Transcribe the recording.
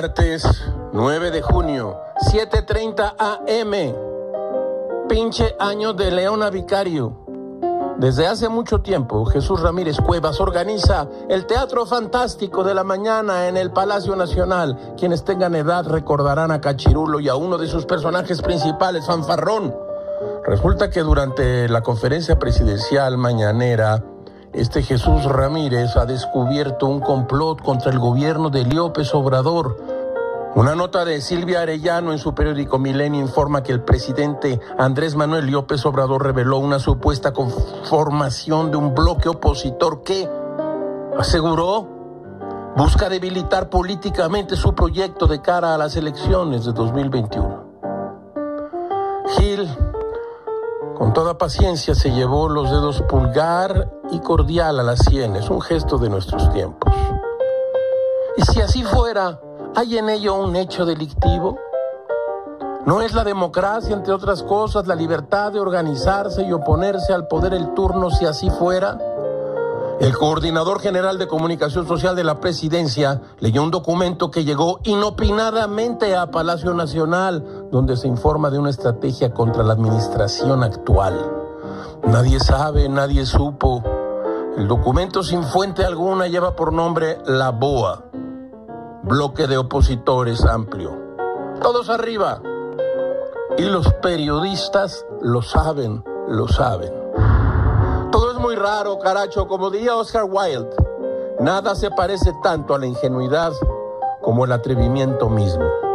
Martes 9 de junio, 7:30 AM. Pinche año de Leona Vicario. Desde hace mucho tiempo, Jesús Ramírez Cuevas organiza el Teatro Fantástico de la Mañana en el Palacio Nacional. Quienes tengan edad recordarán a Cachirulo y a uno de sus personajes principales, Fanfarrón. Resulta que durante la conferencia presidencial mañanera, este Jesús Ramírez ha descubierto un complot contra el gobierno de López Obrador. Una nota de Silvia Arellano en su periódico Milenio informa que el presidente Andrés Manuel López Obrador reveló una supuesta conformación de un bloque opositor que, aseguró, busca debilitar políticamente su proyecto de cara a las elecciones de 2021. Gil con toda paciencia se llevó los dedos pulgar y cordial a las sienes, un gesto de nuestros tiempos. Y si así fuera, ¿hay en ello un hecho delictivo? ¿No es la democracia, entre otras cosas, la libertad de organizarse y oponerse al poder el turno si así fuera? El coordinador general de comunicación social de la presidencia leyó un documento que llegó inopinadamente a Palacio Nacional, donde se informa de una estrategia contra la administración actual. Nadie sabe, nadie supo. El documento sin fuente alguna lleva por nombre La BOA, bloque de opositores amplio. Todos arriba. Y los periodistas lo saben, lo saben muy raro, caracho, como diría Oscar Wilde. Nada se parece tanto a la ingenuidad como el atrevimiento mismo.